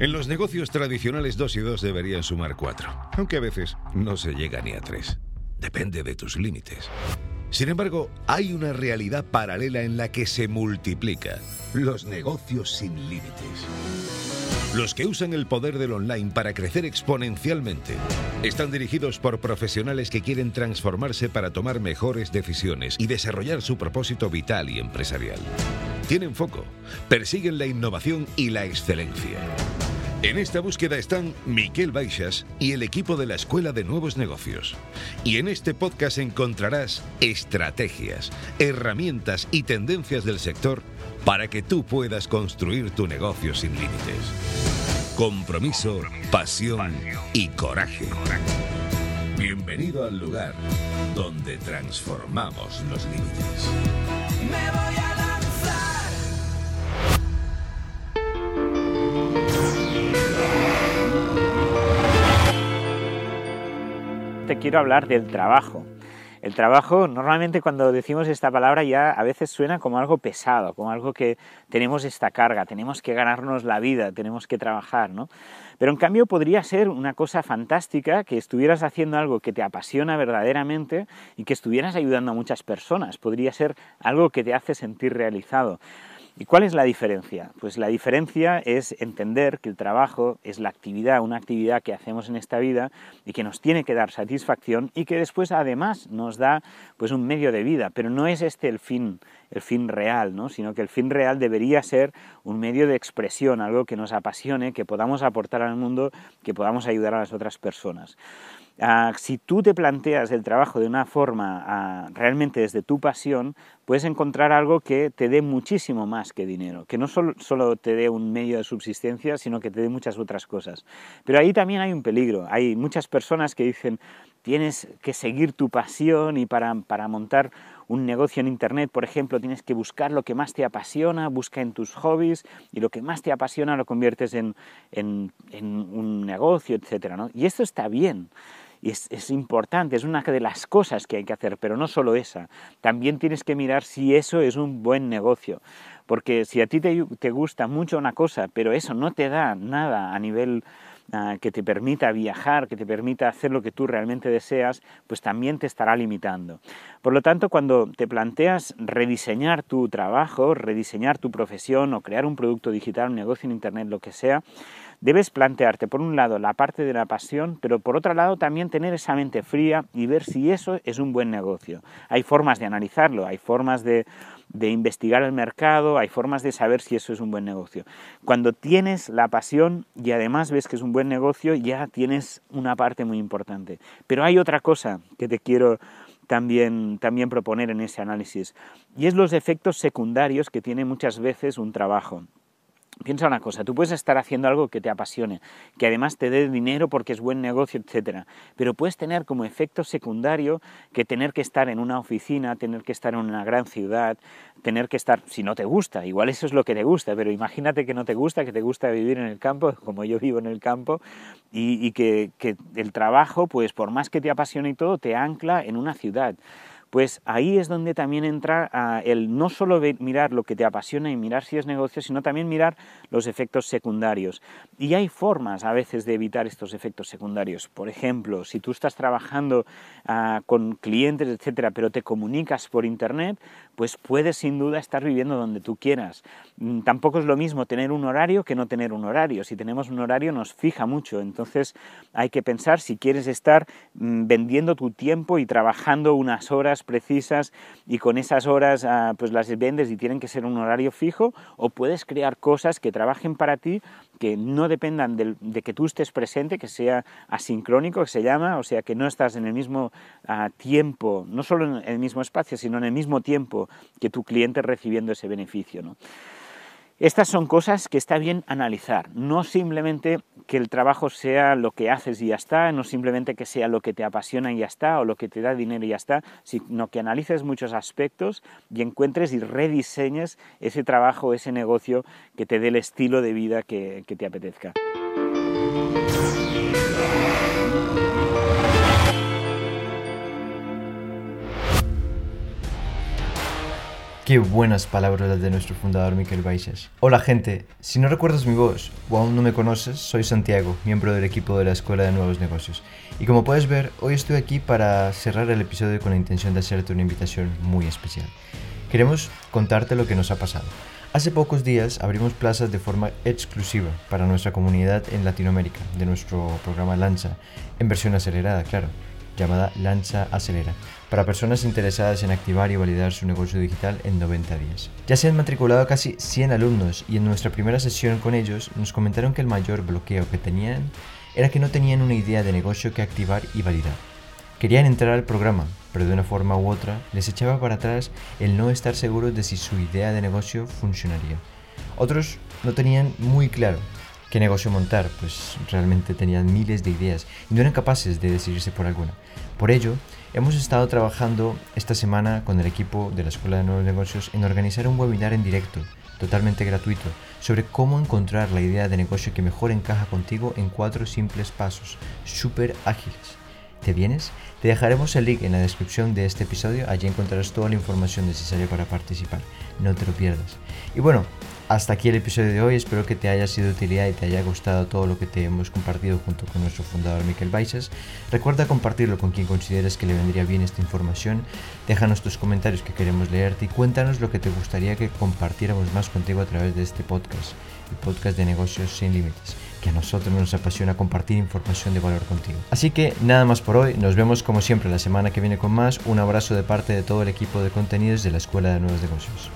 En los negocios tradicionales dos y dos deberían sumar cuatro, aunque a veces no se llega ni a tres. Depende de tus límites. Sin embargo, hay una realidad paralela en la que se multiplica los negocios sin límites. Los que usan el poder del online para crecer exponencialmente están dirigidos por profesionales que quieren transformarse para tomar mejores decisiones y desarrollar su propósito vital y empresarial. Tienen foco, persiguen la innovación y la excelencia. En esta búsqueda están Miquel Baixas y el equipo de la Escuela de Nuevos Negocios. Y en este podcast encontrarás estrategias, herramientas y tendencias del sector para que tú puedas construir tu negocio sin límites. Compromiso, pasión y coraje. Bienvenido al lugar donde transformamos los límites. Quiero hablar del trabajo. El trabajo, normalmente cuando decimos esta palabra ya a veces suena como algo pesado, como algo que tenemos esta carga, tenemos que ganarnos la vida, tenemos que trabajar, ¿no? Pero en cambio podría ser una cosa fantástica que estuvieras haciendo algo que te apasiona verdaderamente y que estuvieras ayudando a muchas personas, podría ser algo que te hace sentir realizado. ¿Y cuál es la diferencia? Pues la diferencia es entender que el trabajo es la actividad, una actividad que hacemos en esta vida y que nos tiene que dar satisfacción y que después además nos da pues un medio de vida, pero no es este el fin, el fin real, ¿no? sino que el fin real debería ser un medio de expresión, algo que nos apasione, que podamos aportar al mundo, que podamos ayudar a las otras personas. Si tú te planteas el trabajo de una forma realmente desde tu pasión, puedes encontrar algo que te dé muchísimo más que dinero, que no solo, te dé un medio de subsistencia, sino que te dé muchas otras cosas. Pero ahí también hay un peligro. Hay muchas personas que dicen, tienes que seguir tu pasión y para, para montar un negocio en Internet, por ejemplo, tienes que buscar lo que más te apasiona, busca en tus hobbies y lo que más te apasiona lo conviertes en, en, un negocio, etc. Y esto está bien. Y es, es, importante, es una de las cosas que hay que hacer, pero no solo esa. También tienes que mirar si eso es un buen negocio. Porque si a ti te, te gusta mucho una cosa, pero eso no te da nada a nivel que te permita viajar, que te permita hacer lo que tú realmente deseas, pues también te estará limitando. Por lo tanto, cuando te planteas rediseñar tu trabajo, rediseñar tu profesión o crear un producto digital, un negocio en Internet, lo que sea, debes plantearte, por un lado, la parte de la pasión, pero por otro lado también tener esa mente fría y ver si eso es un buen negocio. Hay formas de analizarlo, hay formas de, de investigar el mercado, hay formas de saber si eso es un buen negocio. Cuando tienes la pasión y además ves que es un buen negocio, ya tienes una parte muy importante. Pero hay otra cosa que te quiero también, también proponer en ese análisis, y es los efectos secundarios que tiene muchas veces un trabajo. Piensa una cosa, tú puedes estar haciendo algo que te apasione, que además te dé dinero porque es buen negocio, etcétera, pero puedes tener como efecto secundario que tener que estar en una oficina, tener que estar en una gran ciudad, tener que estar, si no te gusta, igual eso es lo que te gusta, pero imagínate que no te gusta, que te gusta vivir en el campo, como yo vivo en el campo, y, que, que el trabajo, pues por más que te apasione y todo, te ancla en una ciudad pues ahí es donde también entra uh, el no solo mirar lo que te apasiona y mirar si es negocio, sino también mirar los efectos secundarios. Y hay formas a veces de evitar estos efectos secundarios. Por ejemplo, si tú estás trabajando uh, con clientes, etcétera, pero te comunicas por internet, pues puedes sin duda estar viviendo donde tú quieras. Mm, tampoco es lo mismo tener un horario que no tener un horario. Si tenemos un horario nos fija mucho, entonces hay que pensar si quieres estar mm, vendiendo tu tiempo y trabajando unas horas precisas y con esas horas uh, pues las vendes y tienen que ser un horario fijo o puedes crear cosas que trabajen para ti que no dependan de, de, que tú estés presente, que sea asincrónico, que se llama, o sea, que no estás en el mismo uh, tiempo, no solo en el mismo espacio, sino en el mismo tiempo que tu cliente recibiendo ese beneficio. ¿no? Estas son cosas que está bien analizar, no simplemente que el trabajo sea lo que haces y ya está, no simplemente que sea lo que te apasiona y ya está, o lo que te da dinero y ya está, sino que analices muchos aspectos y encuentres y rediseñes ese trabajo, ese negocio que te dé el estilo de vida que, que te apetezca. Qué buenas palabras las de nuestro fundador Miquel Baixas. Hola gente, si no recuerdas mi voz o aún no me conoces, soy Santiago, miembro del equipo de la Escuela de Nuevos Negocios. Y como puedes ver, hoy estoy aquí para cerrar el episodio con la intención de hacerte una invitación muy especial. Queremos contarte lo que nos ha pasado. Hace pocos días abrimos plazas de forma exclusiva para nuestra comunidad en Latinoamérica, de nuestro programa Lanza, en versión acelerada, claro, llamada Lanza Acelera, para personas interesadas en activar y validar su negocio digital en 90 días. Ya se han matriculado casi 100 alumnos y en nuestra primera sesión con ellos nos comentaron que el mayor bloqueo que tenían era que no tenían una idea de negocio que activar y validar. Querían entrar al programa, pero de una forma u otra les echaba para atrás el no estar seguros de si su idea de negocio funcionaría. Otros no tenían muy claro qué negocio montar, pues realmente tenían miles de ideas y no eran capaces de decidirse por alguna. Por ello, hemos estado trabajando esta semana con el equipo de la Escuela de Nuevos Negocios en organizar un webinar en directo, totalmente gratuito, sobre cómo encontrar la idea de negocio que mejor encaja contigo en cuatro simples pasos, súper ágiles. ¿Te vienes? Te dejaremos el link en la descripción de este episodio, allí encontrarás toda la información necesaria para participar. No te lo pierdas. Y bueno, hasta aquí el episodio de hoy, espero que te haya sido utilidad y te haya gustado todo lo que te hemos compartido junto con nuestro fundador Miquel Baixas. Recuerda compartirlo con quien consideres que le vendría bien esta información. Déjanos tus comentarios que queremos leerte y cuéntanos lo que te gustaría que compartiéramos más contigo a través de este podcast, el podcast de negocios sin límites que a nosotros nos apasiona compartir información de valor contigo. Así que nada más por hoy, nos vemos como siempre la semana que viene con más. Un abrazo de parte de todo el equipo de contenidos de la Escuela de Nuevos Negocios.